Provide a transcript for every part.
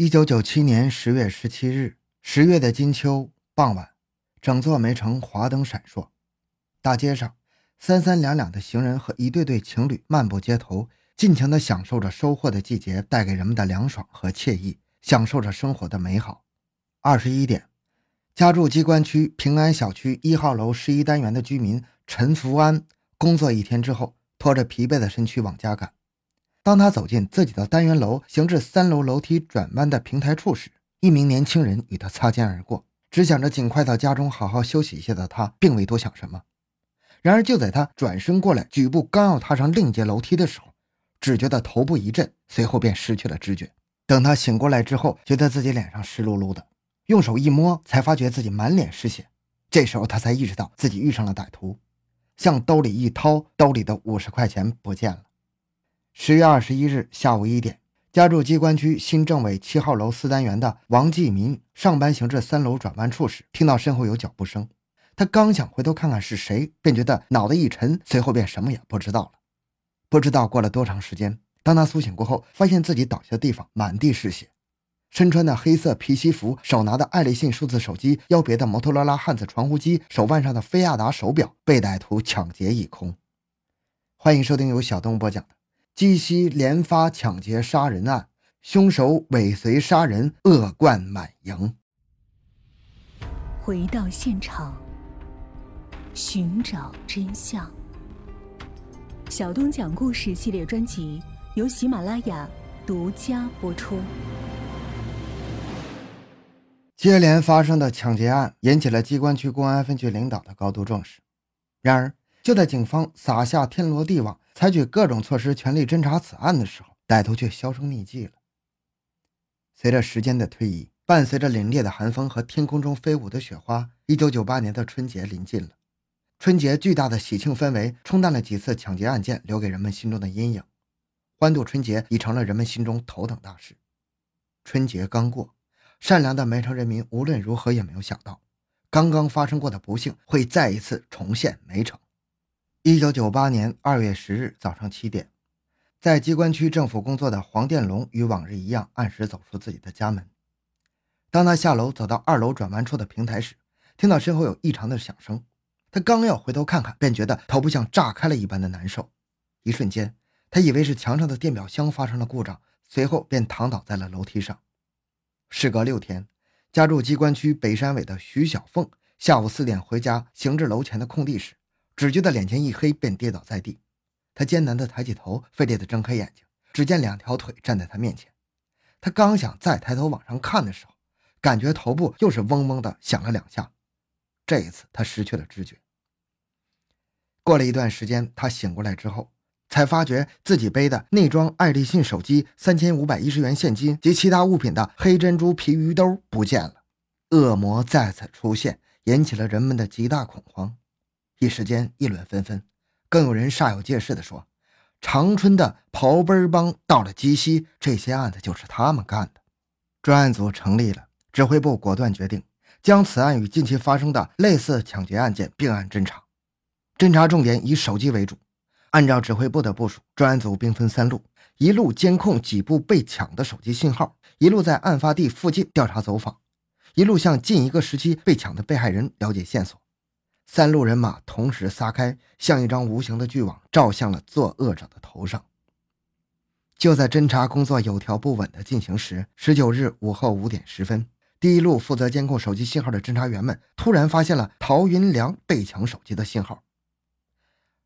一九九七年十月十七日，十月的金秋傍晚，整座梅城华灯闪烁，大街上三三两两的行人和一对对情侣漫步街头，尽情地享受着收获的季节带给人们的凉爽和惬意，享受着生活的美好。二十一点，家住机关区平安小区一号楼十一单元的居民陈福安，工作一天之后，拖着疲惫的身躯往家赶。当他走进自己的单元楼，行至三楼楼梯转弯的平台处时，一名年轻人与他擦肩而过。只想着尽快到家中好好休息一下的他，并未多想什么。然而，就在他转身过来，举步刚要踏上另一节楼梯的时候，只觉得头部一震，随后便失去了知觉。等他醒过来之后，觉得自己脸上湿漉漉的，用手一摸，才发觉自己满脸是血。这时候，他才意识到自己遇上了歹徒，向兜里一掏，兜里的五十块钱不见了。十月二十一日下午一点，家住机关区新政委七号楼四单元的王继民上班行至三楼转弯处时，听到身后有脚步声。他刚想回头看看是谁，便觉得脑袋一沉，随后便什么也不知道了。不知道过了多长时间，当他苏醒过后，发现自己倒下的地方满地是血，身穿的黑色皮西服，手拿的爱立信数字手机，腰别的摩托罗拉汉字传呼机，手腕上的菲亚达手表被歹徒抢劫一空。欢迎收听由小东播讲的。鸡西连发抢劫杀人案，凶手尾随杀人，恶贯满盈。回到现场，寻找真相。小东讲故事系列专辑由喜马拉雅独家播出。接连发生的抢劫案引起了机关区公安分局领导的高度重视。然而，就在警方撒下天罗地网。采取各种措施，全力侦查此案的时候，歹徒却销声匿迹了。随着时间的推移，伴随着凛冽的寒风和天空中飞舞的雪花，一九九八年的春节临近了。春节巨大的喜庆氛围冲淡了几次抢劫案件留给人们心中的阴影，欢度春节已成了人们心中头等大事。春节刚过，善良的梅城人民无论如何也没有想到，刚刚发生过的不幸会再一次重现梅城。一九九八年二月十日早上七点，在机关区政府工作的黄殿龙与往日一样，按时走出自己的家门。当他下楼走到二楼转弯处的平台时，听到身后有异常的响声。他刚要回头看看，便觉得头部像炸开了一般的难受。一瞬间，他以为是墙上的电表箱发生了故障，随后便躺倒在了楼梯上。事隔六天，家住机关区北山尾的徐小凤下午四点回家，行至楼前的空地时。只觉得脸前一黑，便跌倒在地。他艰难地抬起头，费力地睁开眼睛，只见两条腿站在他面前。他刚想再抬头往上看的时候，感觉头部又是嗡嗡的响了两下。这一次，他失去了知觉。过了一段时间，他醒过来之后，才发觉自己背的内装爱立信手机、三千五百一十元现金及其他物品的黑珍珠皮鱼兜不见了。恶魔再次出现，引起了人们的极大恐慌。一时间议论纷纷，更有人煞有介事地说：“长春的刨奔帮到了鸡西，这些案子就是他们干的。”专案组成立了，指挥部果断决定将此案与近期发生的类似抢劫案件并案侦查，侦查重点以手机为主。按照指挥部的部署，专案组兵分三路：一路监控几部被抢的手机信号，一路在案发地附近调查走访，一路向近一个时期被抢的被害人了解线索。三路人马同时撒开，像一张无形的巨网，照向了作恶者的头上。就在侦查工作有条不紊地进行时，十九日午后五点十分，第一路负责监控手机信号的侦查员们突然发现了陶云良被抢手机的信号，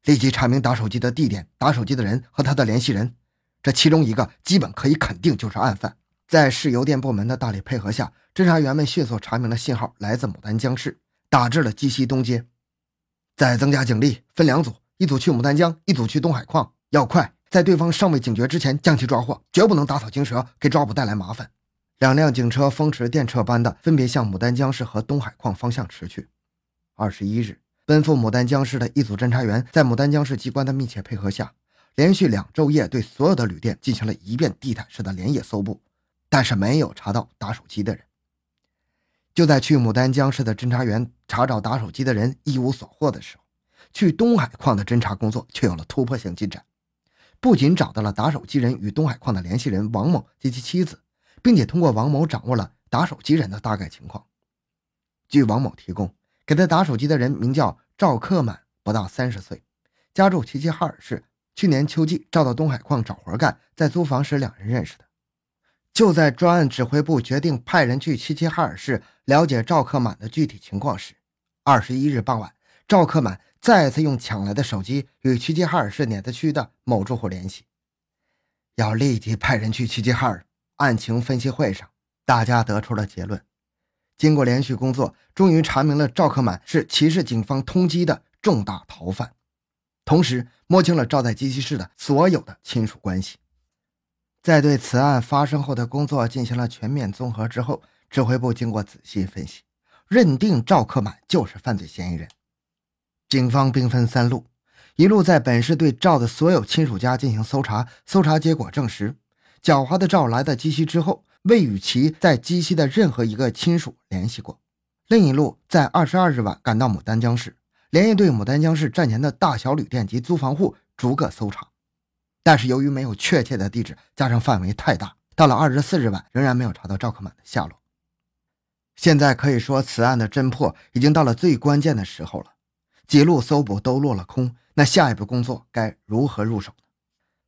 立即查明打手机的地点、打手机的人和他的联系人，这其中一个基本可以肯定就是案犯。在市邮电部门的大力配合下，侦查员们迅速查明了信号来自牡丹江市，打至了鸡西东街。再增加警力，分两组，一组去牡丹江，一组去东海矿。要快，在对方尚未警觉之前将其抓获，绝不能打草惊蛇，给抓捕带来麻烦。两辆警车风驰电掣般的分别向牡丹江市和东海矿方向驰去。二十一日，奔赴牡丹江市的一组侦查员在牡丹江市机关的密切配合下，连续两昼夜对所有的旅店进行了一遍地毯式的连夜搜捕，但是没有查到打手机的人。就在去牡丹江市的侦查员查找打手机的人一无所获的时候，去东海矿的侦查工作却有了突破性进展。不仅找到了打手机人与东海矿的联系人王某及其妻子，并且通过王某掌握了打手机人的大概情况。据王某提供，给他打手机的人名叫赵克满，不到三十岁，家住齐齐哈尔市。去年秋季，赵到东海矿找活干，在租房时两人认识的。就在专案指挥部决定派人去齐齐哈尔市了解赵克满的具体情况时，二十一日傍晚，赵克满再次用抢来的手机与齐齐哈尔市碾子区的某住户联系，要立即派人去齐齐哈尔。案情分析会上，大家得出了结论：经过连续工作，终于查明了赵克满是齐市警方通缉的重大逃犯，同时摸清了赵在鸡西市的所有的亲属关系。在对此案发生后的工作进行了全面综合之后，指挥部经过仔细分析，认定赵克满就是犯罪嫌疑人。警方兵分三路，一路在本市对赵的所有亲属家进行搜查，搜查结果证实，狡猾的赵来到鸡西之后，未与其在鸡西的任何一个亲属联系过。另一路在二十二日晚赶到牡丹江市，连夜对牡丹江市站前的大小旅店及租房户逐个搜查。但是由于没有确切的地址，加上范围太大，到了二十四日晚，仍然没有查到赵克满的下落。现在可以说，此案的侦破已经到了最关键的时候了。几路搜捕都落了空，那下一步工作该如何入手呢？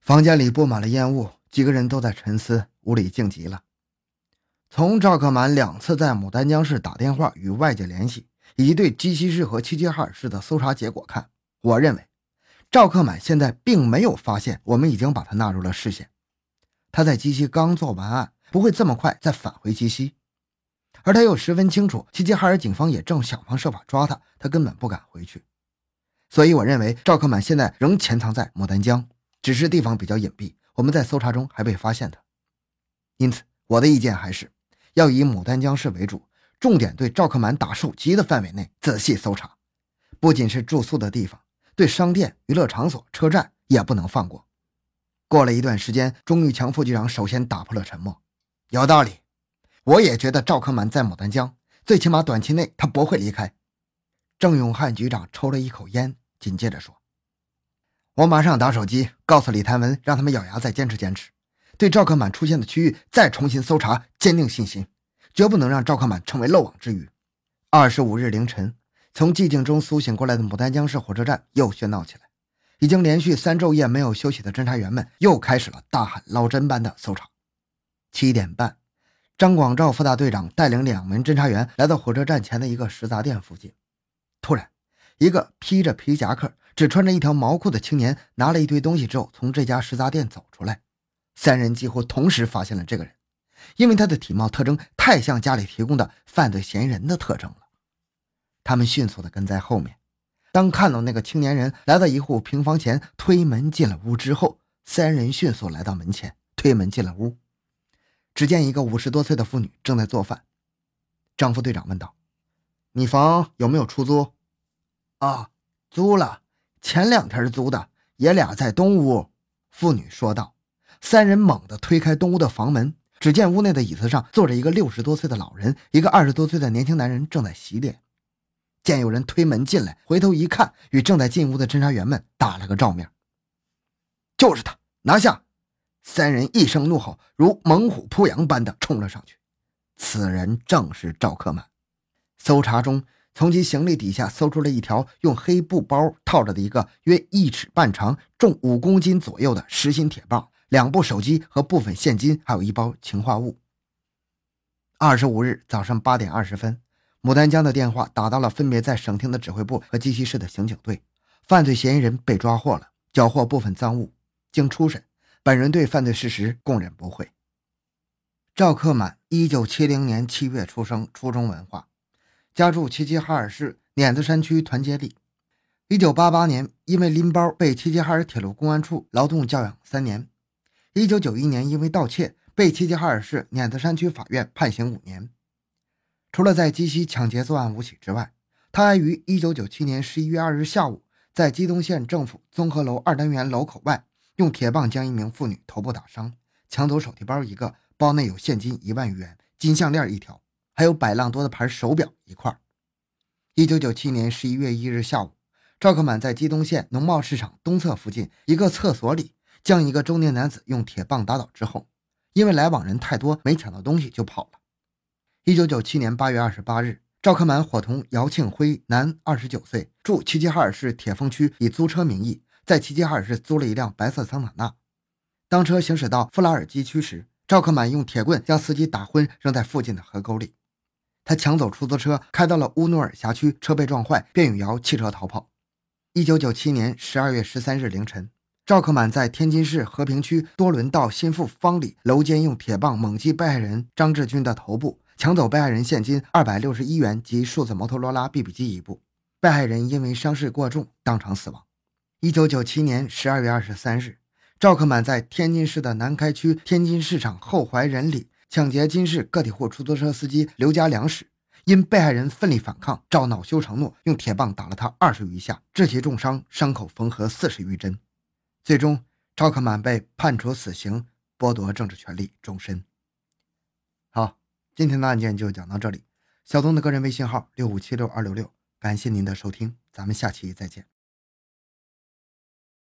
房间里布满了烟雾，几个人都在沉思，屋里静极了。从赵克满两次在牡丹江市打电话与外界联系，以及对鸡西市和齐齐哈尔市的搜查结果看，我认为。赵克满现在并没有发现，我们已经把他纳入了视线。他在鸡西刚做完案，不会这么快再返回鸡西，而他又十分清楚，齐齐哈尔警方也正想方设法抓他，他根本不敢回去。所以，我认为赵克满现在仍潜藏在牡丹江，只是地方比较隐蔽，我们在搜查中还未发现他。因此，我的意见还是要以牡丹江市为主，重点对赵克满打手机的范围内仔细搜查，不仅是住宿的地方。对商店、娱乐场所、车站也不能放过。过了一段时间，钟玉强副局长首先打破了沉默：“有道理，我也觉得赵克满在牡丹江，最起码短期内他不会离开。”郑永汉局长抽了一口烟，紧接着说：“我马上打手机告诉李谭文，让他们咬牙再坚持坚持，对赵克满出现的区域再重新搜查，坚定信心，绝不能让赵克满成为漏网之鱼。”二十五日凌晨。从寂静中苏醒过来的牡丹江市火车站又喧闹起来，已经连续三昼夜没有休息的侦查员们又开始了大喊捞针般的搜查。七点半，张广照副大队长带领两名侦查员来到火车站前的一个食杂店附近。突然，一个披着皮夹克、只穿着一条毛裤的青年拿了一堆东西之后，从这家食杂店走出来。三人几乎同时发现了这个人，因为他的体貌特征太像家里提供的犯罪嫌疑人的特征了。他们迅速地跟在后面。当看到那个青年人来到一户平房前，推门进了屋之后，三人迅速来到门前，推门进了屋。只见一个五十多岁的妇女正在做饭。张副队长问道：“你房有没有出租？”“啊，租了，前两天租的，爷俩在东屋。”妇女说道。三人猛地推开东屋的房门，只见屋内的椅子上坐着一个六十多岁的老人，一个二十多岁的年轻男人正在洗脸。见有人推门进来，回头一看，与正在进屋的侦查员们打了个照面。就是他，拿下！三人一声怒吼，如猛虎扑羊般的冲了上去。此人正是赵克满。搜查中，从其行李底下搜出了一条用黑布包套着的一个约一尺半长、重五公斤左右的实心铁棒，两部手机和部分现金，还有一包氰化物。二十五日早上八点二十分。牡丹江的电话打到了分别在省厅的指挥部和鸡西市的刑警队，犯罪嫌疑人被抓获了，缴获部分赃物。经初审，本人对犯罪事实供认不讳。赵克满，一九七零年七月出生，初中文化，家住齐齐哈尔市碾子山区团结里。一九八八年因为拎包被齐齐哈尔铁路公安处劳动教养三年。一九九一年因为盗窃被齐齐哈尔市碾子山区法院判刑五年。除了在鸡西抢劫作案五起之外，他还于1997年11月2日下午，在鸡东县政府综合楼二单元楼口外，用铁棒将一名妇女头部打伤，抢走手提包一个，包内有现金一万余元、金项链一条，还有百浪多的牌手表一块。1997年11月1日下午，赵克满在鸡东县农贸市场东侧附近一个厕所里，将一个中年男子用铁棒打倒之后，因为来往人太多，没抢到东西就跑了。一九九七年八月二十八日，赵克满伙同姚庆辉，男，二十九岁，住齐齐哈尔市铁峰区，以租车名义在齐齐哈尔市租了一辆白色桑塔纳。当车行驶到富拉尔基区时，赵克满用铁棍将司机打昏，扔在附近的河沟里。他抢走出租车，开到了乌努尔辖区，车被撞坏，便与姚弃车逃跑。一九九七年十二月十三日凌晨。赵克满在天津市和平区多伦道新富坊里楼间用铁棒猛击被害人张志军的头部，抢走被害人现金二百六十一元及数字摩托罗拉 BB 机一部。被害人因为伤势过重，当场死亡。一九九七年十二月二十三日，赵克满在天津市的南开区天津市场后怀仁里抢劫金市个体户出租车司机刘家良时，因被害人奋力反抗，赵恼羞成怒，用铁棒打了他二十余下，致其重伤，伤口缝合四十余针。最终，赵克满被判处死刑，剥夺政治权利终身。今天的案件就讲到这里。小东的个人微信号六五七六二六六，感谢您的收听，咱们下期再见。